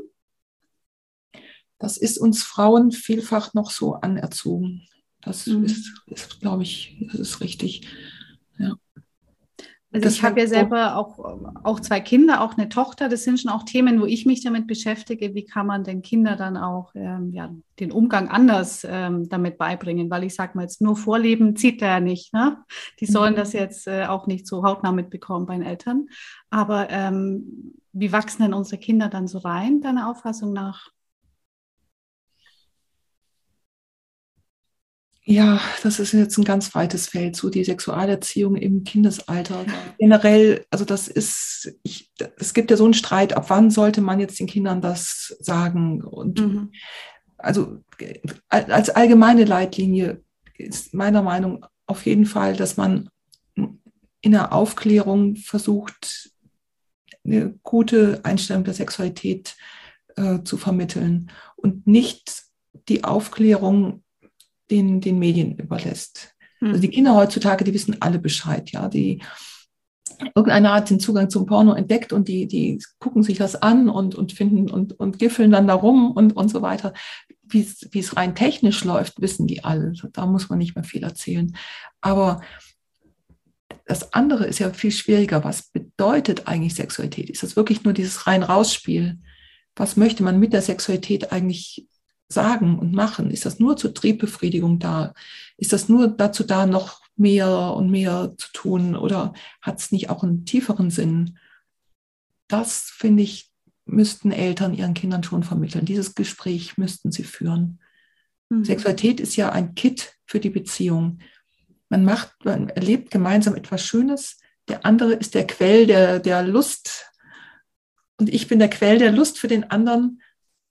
Das ist uns Frauen vielfach noch so anerzogen. Das mhm. ist, ist glaube ich, das ist richtig. Ja. Also das ich habe ja selber auch, auch zwei Kinder, auch eine Tochter. Das sind schon auch Themen, wo ich mich damit beschäftige. Wie kann man den Kindern dann auch ähm, ja, den Umgang anders ähm, damit beibringen? Weil ich sage mal, jetzt nur Vorleben zieht er ja nicht. Ne? Die sollen mhm. das jetzt äh, auch nicht so hautnah mitbekommen bei den Eltern. Aber ähm, wie wachsen denn unsere Kinder dann so rein, deiner Auffassung nach? Ja, das ist jetzt ein ganz weites Feld, so die Sexualerziehung im Kindesalter. Generell, also das ist, ich, es gibt ja so einen Streit, ab wann sollte man jetzt den Kindern das sagen? Und mhm. also als allgemeine Leitlinie ist meiner Meinung auf jeden Fall, dass man in der Aufklärung versucht, eine gute Einstellung der Sexualität äh, zu vermitteln und nicht die Aufklärung den, den Medien überlässt. Also die Kinder heutzutage, die wissen alle Bescheid, ja, die irgendeiner hat den Zugang zum Porno entdeckt und die, die gucken sich das an und, und finden und, und giffeln dann darum und, und so weiter. Wie es rein technisch läuft, wissen die alle. Da muss man nicht mehr viel erzählen. Aber das andere ist ja viel schwieriger. Was bedeutet eigentlich Sexualität? Ist das wirklich nur dieses rein-raus-Spiel? Was möchte man mit der Sexualität eigentlich sagen und machen? Ist das nur zur Triebbefriedigung da? Ist das nur dazu da, noch mehr und mehr zu tun? Oder hat es nicht auch einen tieferen Sinn? Das, finde ich, müssten Eltern ihren Kindern schon vermitteln. Dieses Gespräch müssten sie führen. Mhm. Sexualität ist ja ein Kit für die Beziehung. Man macht, man erlebt gemeinsam etwas Schönes. Der andere ist der Quell der, der Lust. Und ich bin der Quell der Lust für den anderen.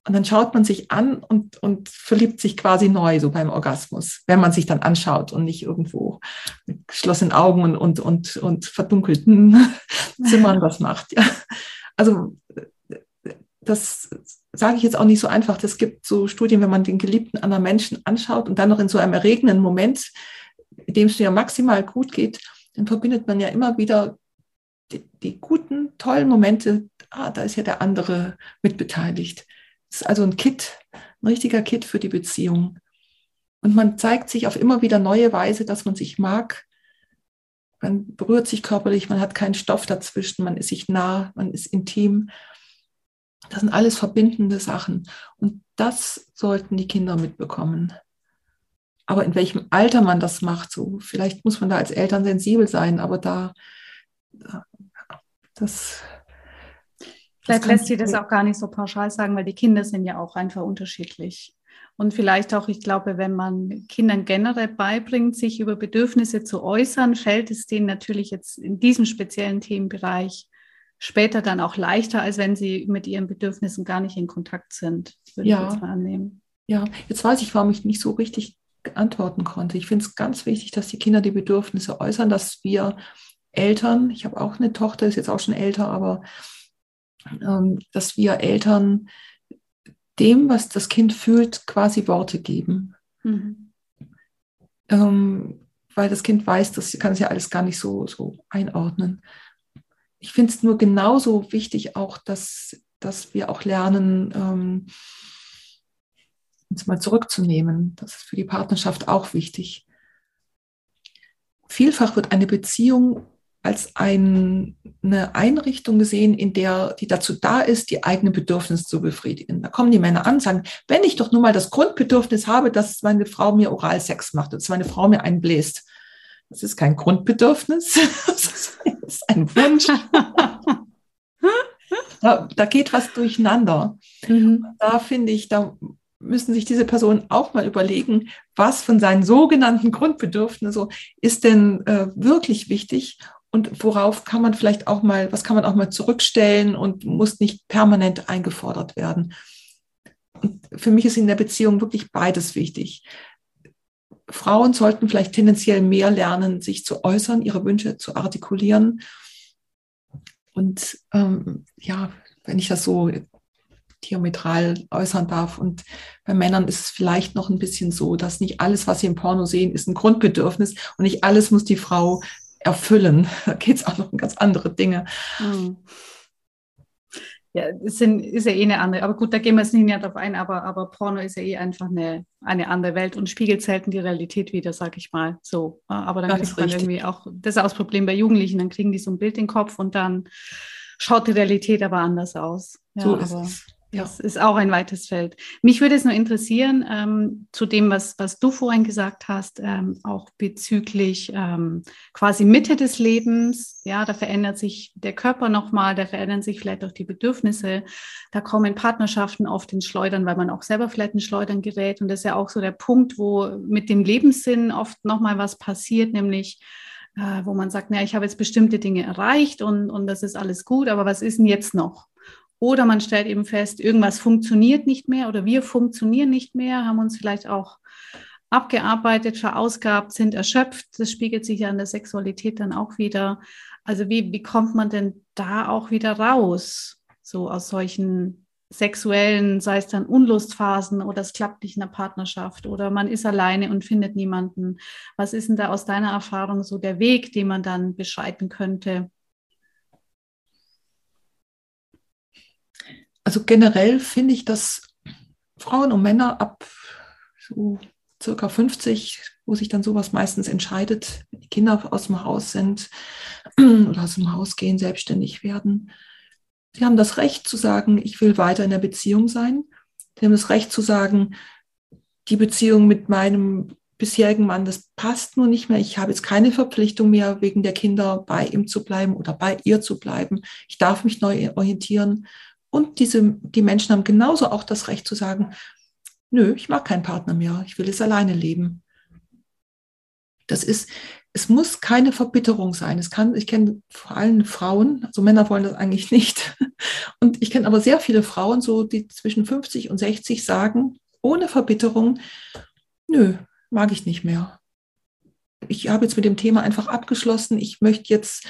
Und dann schaut man sich an und, und verliebt sich quasi neu, so beim Orgasmus, wenn man sich dann anschaut und nicht irgendwo mit geschlossenen Augen und, und, und, und verdunkelten Zimmern das macht. Ja. Also das sage ich jetzt auch nicht so einfach. Es gibt so Studien, wenn man den Geliebten anderen Menschen anschaut und dann noch in so einem erregenden Moment, in dem es ja maximal gut geht, dann verbindet man ja immer wieder die, die guten, tollen Momente. Ah, da ist ja der andere mitbeteiligt. Ist also ein Kit, ein richtiger Kit für die Beziehung. Und man zeigt sich auf immer wieder neue Weise, dass man sich mag. Man berührt sich körperlich, man hat keinen Stoff dazwischen, man ist sich nah, man ist intim. Das sind alles verbindende Sachen. Und das sollten die Kinder mitbekommen. Aber in welchem Alter man das macht, so vielleicht muss man da als Eltern sensibel sein, aber da, das Vielleicht lässt sich das auch gar nicht so pauschal sagen, weil die Kinder sind ja auch einfach unterschiedlich. Und vielleicht auch, ich glaube, wenn man Kindern generell beibringt, sich über Bedürfnisse zu äußern, fällt es denen natürlich jetzt in diesem speziellen Themenbereich später dann auch leichter, als wenn sie mit ihren Bedürfnissen gar nicht in Kontakt sind, würde ja. ich jetzt mal annehmen. Ja, jetzt weiß ich, warum ich nicht so richtig antworten konnte. Ich finde es ganz wichtig, dass die Kinder die Bedürfnisse äußern, dass wir Eltern, ich habe auch eine Tochter, ist jetzt auch schon älter, aber dass wir Eltern dem, was das Kind fühlt, quasi Worte geben. Mhm. Ähm, weil das Kind weiß, das kann es ja alles gar nicht so, so einordnen. Ich finde es nur genauso wichtig auch, dass, dass wir auch lernen, ähm, uns mal zurückzunehmen. Das ist für die Partnerschaft auch wichtig. Vielfach wird eine Beziehung als ein, eine Einrichtung gesehen, in der, die dazu da ist, die eigenen Bedürfnisse zu befriedigen. Da kommen die Männer an und sagen, wenn ich doch nur mal das Grundbedürfnis habe, dass meine Frau mir Oralsex macht, dass meine Frau mir einen bläst. Das ist kein Grundbedürfnis, das ist ein Wunsch. da, da geht was durcheinander. Mhm. Da finde ich, da müssen sich diese Personen auch mal überlegen, was von seinen sogenannten Grundbedürfnissen ist denn äh, wirklich wichtig und worauf kann man vielleicht auch mal, was kann man auch mal zurückstellen und muss nicht permanent eingefordert werden. Und für mich ist in der Beziehung wirklich beides wichtig. Frauen sollten vielleicht tendenziell mehr lernen, sich zu äußern, ihre Wünsche zu artikulieren. Und ähm, ja, wenn ich das so diametral äußern darf. Und bei Männern ist es vielleicht noch ein bisschen so, dass nicht alles, was sie im Porno sehen, ist ein Grundbedürfnis und nicht alles muss die Frau erfüllen. Da geht es auch noch um ganz andere Dinge. Hm. ja, es sind, ist ja eh eine andere, aber gut, da gehen wir jetzt nicht näher drauf ein, aber, aber Porno ist ja eh einfach eine, eine andere Welt und spiegelt selten die Realität wieder, sag ich mal. So. Aber dann kriegt man irgendwie auch, das ist auch das Problem bei Jugendlichen, dann kriegen die so ein Bild in den Kopf und dann schaut die Realität aber anders aus. Ja, so ist aber, es. Das ist auch ein weites Feld. Mich würde es nur interessieren, ähm, zu dem, was, was du vorhin gesagt hast, ähm, auch bezüglich ähm, quasi Mitte des Lebens. Ja, da verändert sich der Körper nochmal, da verändern sich vielleicht auch die Bedürfnisse. Da kommen Partnerschaften oft ins Schleudern, weil man auch selber vielleicht in Schleudern gerät. Und das ist ja auch so der Punkt, wo mit dem Lebenssinn oft nochmal was passiert, nämlich äh, wo man sagt, na, ich habe jetzt bestimmte Dinge erreicht und, und das ist alles gut, aber was ist denn jetzt noch? Oder man stellt eben fest, irgendwas funktioniert nicht mehr oder wir funktionieren nicht mehr, haben uns vielleicht auch abgearbeitet, verausgabt, sind erschöpft. Das spiegelt sich ja in der Sexualität dann auch wieder. Also wie, wie kommt man denn da auch wieder raus, so aus solchen sexuellen, sei es dann Unlustphasen oder es klappt nicht in der Partnerschaft oder man ist alleine und findet niemanden. Was ist denn da aus deiner Erfahrung so der Weg, den man dann beschreiten könnte? Also generell finde ich, dass Frauen und Männer ab so circa 50, wo sich dann sowas meistens entscheidet, wenn die Kinder aus dem Haus sind oder aus dem Haus gehen, selbstständig werden, sie haben das Recht zu sagen, ich will weiter in der Beziehung sein. Sie haben das Recht zu sagen, die Beziehung mit meinem bisherigen Mann, das passt nur nicht mehr. Ich habe jetzt keine Verpflichtung mehr, wegen der Kinder bei ihm zu bleiben oder bei ihr zu bleiben. Ich darf mich neu orientieren und diese, die Menschen haben genauso auch das Recht zu sagen, nö, ich mag keinen Partner mehr, ich will es alleine leben. Das ist, es muss keine Verbitterung sein. Es kann, ich kenne vor allem Frauen, also Männer wollen das eigentlich nicht. Und ich kenne aber sehr viele Frauen, so die zwischen 50 und 60 sagen, ohne Verbitterung, nö, mag ich nicht mehr. Ich habe jetzt mit dem Thema einfach abgeschlossen. Ich möchte jetzt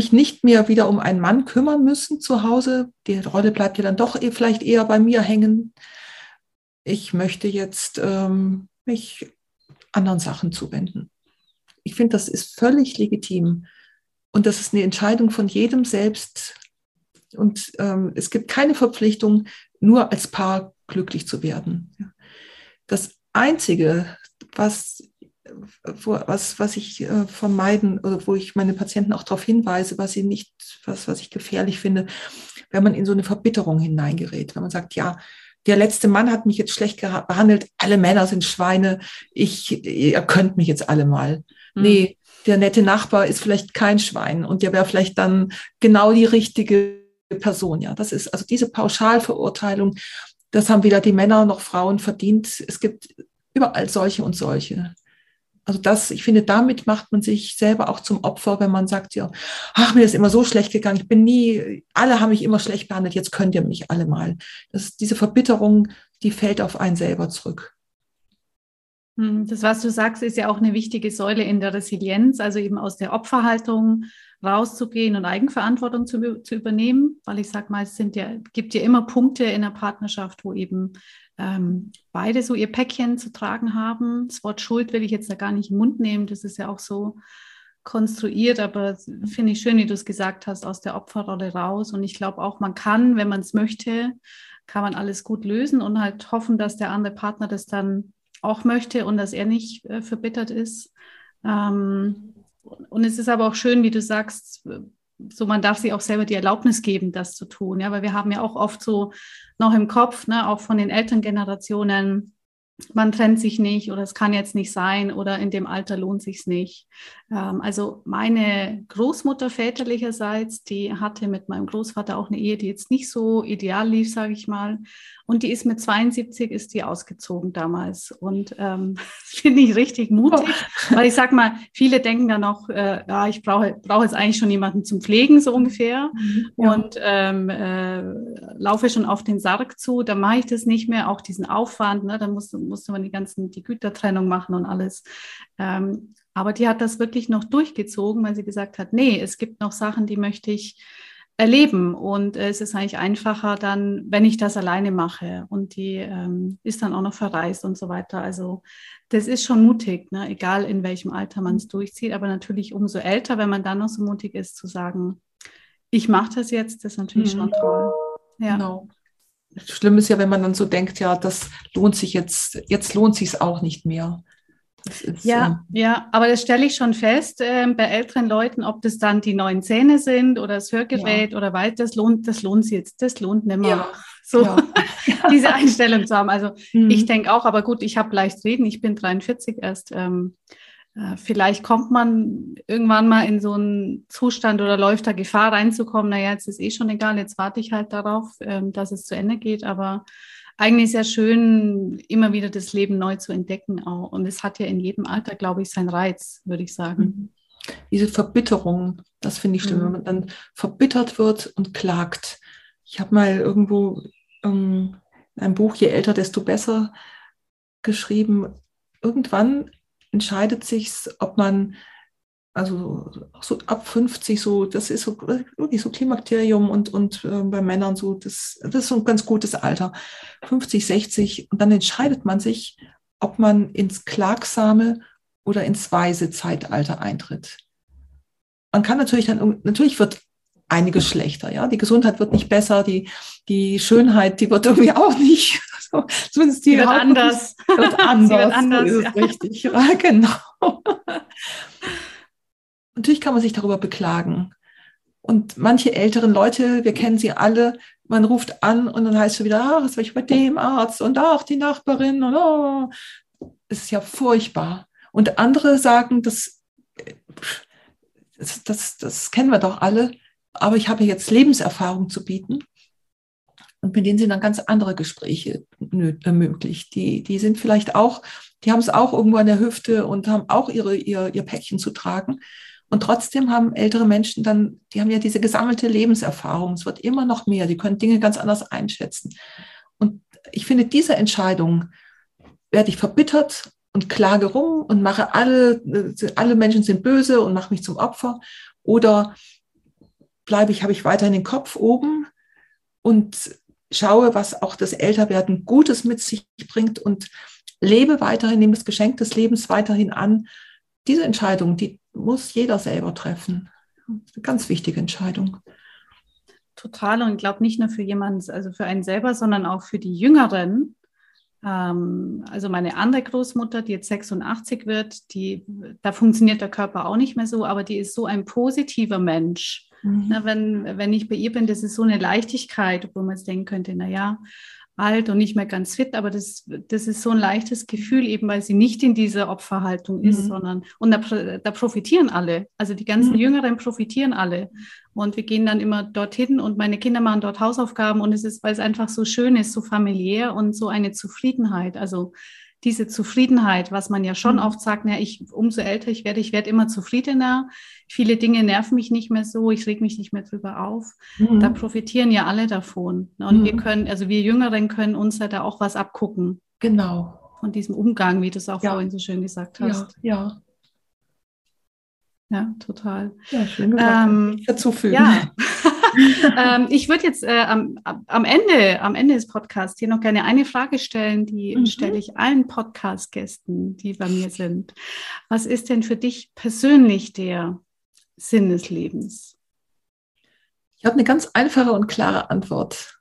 mich nicht mehr wieder um einen Mann kümmern müssen zu Hause. Die Rolle bleibt ja dann doch eh, vielleicht eher bei mir hängen. Ich möchte jetzt ähm, mich anderen Sachen zuwenden. Ich finde, das ist völlig legitim. Und das ist eine Entscheidung von jedem selbst. Und ähm, es gibt keine Verpflichtung, nur als Paar glücklich zu werden. Das Einzige, was wo, was, was ich äh, vermeiden oder wo ich meine Patienten auch darauf hinweise, was sie nicht, was, was ich gefährlich finde, wenn man in so eine Verbitterung hineingerät, wenn man sagt, ja, der letzte Mann hat mich jetzt schlecht behandelt, alle Männer sind Schweine, ich, ihr könnt mich jetzt alle mal. Mhm. Nee, der nette Nachbar ist vielleicht kein Schwein und der wäre vielleicht dann genau die richtige Person. Ja, das ist also diese Pauschalverurteilung, das haben weder die Männer noch Frauen verdient. Es gibt überall solche und solche. Also das, ich finde, damit macht man sich selber auch zum Opfer, wenn man sagt, ja, ach, mir ist immer so schlecht gegangen, ich bin nie, alle haben mich immer schlecht behandelt, jetzt könnt ihr mich alle mal. Das, diese Verbitterung, die fällt auf einen selber zurück. Hm, das, was du sagst, ist ja auch eine wichtige Säule in der Resilienz, also eben aus der Opferhaltung rauszugehen und Eigenverantwortung zu, zu übernehmen, weil ich sage mal, es sind ja, gibt ja immer Punkte in der Partnerschaft, wo eben ähm, beide so ihr Päckchen zu tragen haben. Das Wort Schuld will ich jetzt da gar nicht im Mund nehmen, das ist ja auch so konstruiert, aber finde ich schön, wie du es gesagt hast, aus der Opferrolle raus. Und ich glaube auch, man kann, wenn man es möchte, kann man alles gut lösen und halt hoffen, dass der andere Partner das dann auch möchte und dass er nicht äh, verbittert ist. Ähm, und es ist aber auch schön, wie du sagst, so man darf sich auch selber die Erlaubnis geben, das zu tun. Ja, weil wir haben ja auch oft so noch im Kopf, ne, auch von den Elterngenerationen, man trennt sich nicht oder es kann jetzt nicht sein oder in dem Alter lohnt sich's nicht. Ähm, also meine Großmutter väterlicherseits, die hatte mit meinem Großvater auch eine Ehe, die jetzt nicht so ideal lief, sage ich mal. Und die ist mit 72 ist die ausgezogen damals. Und ähm, finde ich richtig mutig, oh. weil ich sag mal, viele denken dann noch, äh, ja, ich brauche brauche jetzt eigentlich schon jemanden zum Pflegen so ungefähr mhm, ja. und ähm, äh, laufe schon auf den Sarg zu. Da mache ich das nicht mehr, auch diesen Aufwand. Ne, dann musste, musste man die ganzen die Gütertrennung machen und alles. Ähm, aber die hat das wirklich noch durchgezogen, weil sie gesagt hat, nee, es gibt noch Sachen, die möchte ich erleben. Und äh, es ist eigentlich einfacher dann, wenn ich das alleine mache. Und die ähm, ist dann auch noch verreist und so weiter. Also das ist schon mutig, ne? egal in welchem Alter man es durchzieht. Aber natürlich umso älter, wenn man dann noch so mutig ist zu sagen, ich mache das jetzt, das ist natürlich mhm. schon toll. Ja. Genau. Schlimm ist ja, wenn man dann so denkt, ja, das lohnt sich jetzt, jetzt lohnt sich es auch nicht mehr. Ist, ja, äh, ja, aber das stelle ich schon fest äh, bei älteren Leuten, ob das dann die neuen Zähne sind oder das Hörgerät ja. oder weit, das lohnt, das lohnt sich jetzt, das lohnt nicht mehr. Ja. So ja. diese Einstellung zu haben. Also mhm. ich denke auch, aber gut, ich habe leicht reden, ich bin 43 erst. Ähm, äh, vielleicht kommt man irgendwann mal in so einen Zustand oder läuft da Gefahr reinzukommen, naja, jetzt ist eh schon egal, jetzt warte ich halt darauf, ähm, dass es zu Ende geht, aber eigentlich sehr schön, immer wieder das Leben neu zu entdecken auch. Und es hat ja in jedem Alter, glaube ich, seinen Reiz, würde ich sagen. Mhm. Diese Verbitterung, das finde ich schlimm, mhm. wenn man dann verbittert wird und klagt. Ich habe mal irgendwo ähm, ein Buch, je älter, desto besser, geschrieben. Irgendwann entscheidet sich, ob man also so ab 50 so, das ist so wirklich so Klimakterium und, und äh, bei Männern so, das, das ist so ein ganz gutes Alter. 50, 60 und dann entscheidet man sich, ob man ins klagsame oder ins weise Zeitalter eintritt. Man kann natürlich dann, natürlich wird einiges schlechter, ja. Die Gesundheit wird nicht besser, die, die Schönheit, die wird irgendwie auch nicht, so, zumindest die, die wird anders. Wird anders. wird anders, so ja. richtig, ja, genau. Natürlich kann man sich darüber beklagen. Und manche älteren Leute, wir kennen sie alle, man ruft an und dann heißt es wieder, ah, was soll ich bei dem Arzt und auch die Nachbarin und oh. Es ist ja furchtbar. Und andere sagen, das, das, das, das kennen wir doch alle, aber ich habe jetzt Lebenserfahrung zu bieten. Und mit denen sind dann ganz andere Gespräche äh, möglich. Die, die sind vielleicht auch, die haben es auch irgendwo an der Hüfte und haben auch ihre, ihr, ihr Päckchen zu tragen. Und trotzdem haben ältere Menschen dann, die haben ja diese gesammelte Lebenserfahrung. Es wird immer noch mehr. Die können Dinge ganz anders einschätzen. Und ich finde, diese Entscheidung werde ich verbittert und klage rum und mache alle, alle Menschen sind böse und mache mich zum Opfer. Oder bleibe ich, habe ich weiterhin den Kopf oben und schaue, was auch das Älterwerden Gutes mit sich bringt und lebe weiterhin, nehme das Geschenk des Lebens weiterhin an. Diese Entscheidung, die muss jeder selber treffen. Eine ganz wichtige Entscheidung. Total und ich glaube nicht nur für jemanden, also für einen selber, sondern auch für die Jüngeren. Ähm, also meine andere Großmutter, die jetzt 86 wird, die, da funktioniert der Körper auch nicht mehr so, aber die ist so ein positiver Mensch. Mhm. Na, wenn, wenn ich bei ihr bin, das ist so eine Leichtigkeit, wo man jetzt denken könnte, naja, alt und nicht mehr ganz fit, aber das, das ist so ein leichtes Gefühl, eben weil sie nicht in dieser Opferhaltung ist, mhm. sondern und da, da, profitieren alle. Also die ganzen mhm. Jüngeren profitieren alle. Und wir gehen dann immer dorthin und meine Kinder machen dort Hausaufgaben und es ist, weil es einfach so schön ist, so familiär und so eine Zufriedenheit. Also diese Zufriedenheit, was man ja schon mhm. oft sagt, ja, ich, umso älter ich werde, ich werde immer zufriedener. Viele Dinge nerven mich nicht mehr so, ich reg mich nicht mehr drüber auf. Mhm. Da profitieren ja alle davon. Und mhm. wir können, also wir Jüngeren können uns ja da auch was abgucken. Genau. Von diesem Umgang, wie du es auch ja. vorhin so schön gesagt hast. Ja, ja. Ja, total. Ja, schön gesagt. Ähm, dazu fügen. Ja. ähm, ich würde jetzt äh, am, am, Ende, am Ende des Podcasts hier noch gerne eine Frage stellen, die mhm. stelle ich allen Podcast-Gästen, die bei mir sind. Was ist denn für dich persönlich der Sinn des Lebens? Ich habe eine ganz einfache und klare Antwort.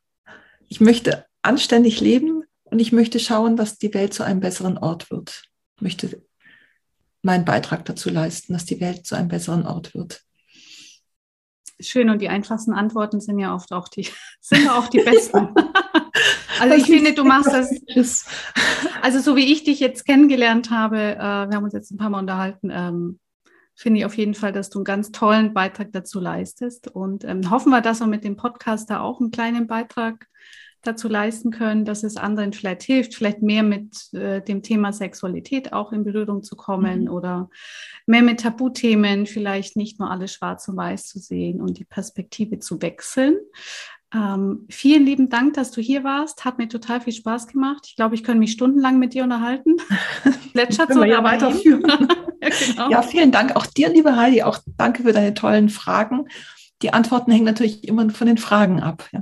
Ich möchte anständig leben und ich möchte schauen, dass die Welt zu einem besseren Ort wird. Ich möchte meinen Beitrag dazu leisten, dass die Welt zu einem besseren Ort wird. Schön und die einfachsten Antworten sind ja oft auch die, sind ja auch die besten. also ich finde, du machst das. Also so wie ich dich jetzt kennengelernt habe, äh, wir haben uns jetzt ein paar Mal unterhalten, ähm, finde ich auf jeden Fall, dass du einen ganz tollen Beitrag dazu leistest. Und ähm, hoffen wir, dass wir mit dem Podcast da auch einen kleinen Beitrag dazu leisten können, dass es anderen vielleicht hilft, vielleicht mehr mit äh, dem Thema Sexualität auch in Berührung zu kommen mhm. oder mehr mit Tabuthemen, vielleicht nicht nur alles schwarz und weiß zu sehen und die Perspektive zu wechseln. Ähm, vielen lieben Dank, dass du hier warst. Hat mir total viel Spaß gemacht. Ich glaube, ich könnte mich stundenlang mit dir unterhalten. Plätschert so ja weiterführen. ja, genau. ja, vielen Dank auch dir, liebe Heidi. Auch danke für deine tollen Fragen. Die Antworten hängen natürlich immer von den Fragen ab. Ja.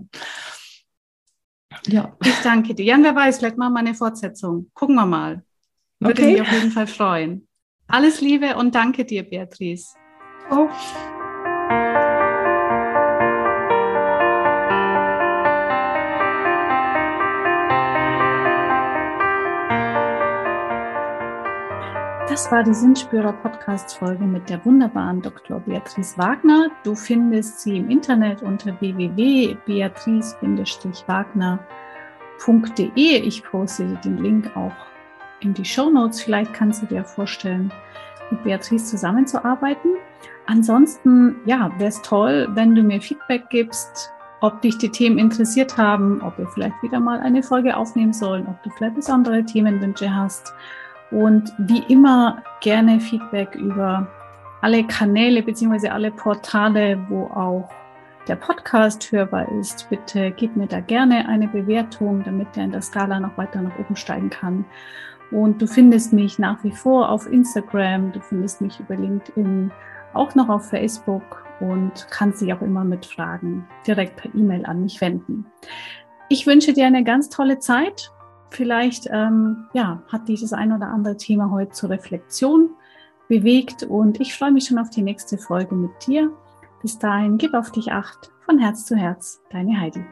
Ja. Ich danke dir. Jan, wer weiß, vielleicht machen wir eine Fortsetzung. Gucken wir mal. Würde okay. mich auf jeden Fall freuen. Alles Liebe und danke dir, Beatrice. Oh. Das war die Sinnspürer Podcast Folge mit der wunderbaren Dr. Beatrice Wagner. Du findest sie im Internet unter www.beatrice-wagner.de. Ich poste den Link auch in die Show Notes. Vielleicht kannst du dir vorstellen, mit Beatrice zusammenzuarbeiten. Ansonsten, ja, wäre es toll, wenn du mir Feedback gibst, ob dich die Themen interessiert haben, ob wir vielleicht wieder mal eine Folge aufnehmen sollen, ob du vielleicht besondere Themenwünsche hast. Und wie immer gerne Feedback über alle Kanäle beziehungsweise alle Portale, wo auch der Podcast hörbar ist. Bitte gib mir da gerne eine Bewertung, damit der in der Skala noch weiter nach oben steigen kann. Und du findest mich nach wie vor auf Instagram, du findest mich über LinkedIn, auch noch auf Facebook und kannst dich auch immer mit Fragen direkt per E-Mail an mich wenden. Ich wünsche dir eine ganz tolle Zeit. Vielleicht ähm, ja, hat dich das ein oder andere Thema heute zur Reflexion bewegt und ich freue mich schon auf die nächste Folge mit dir. Bis dahin, gib auf dich acht. Von Herz zu Herz, deine Heidi.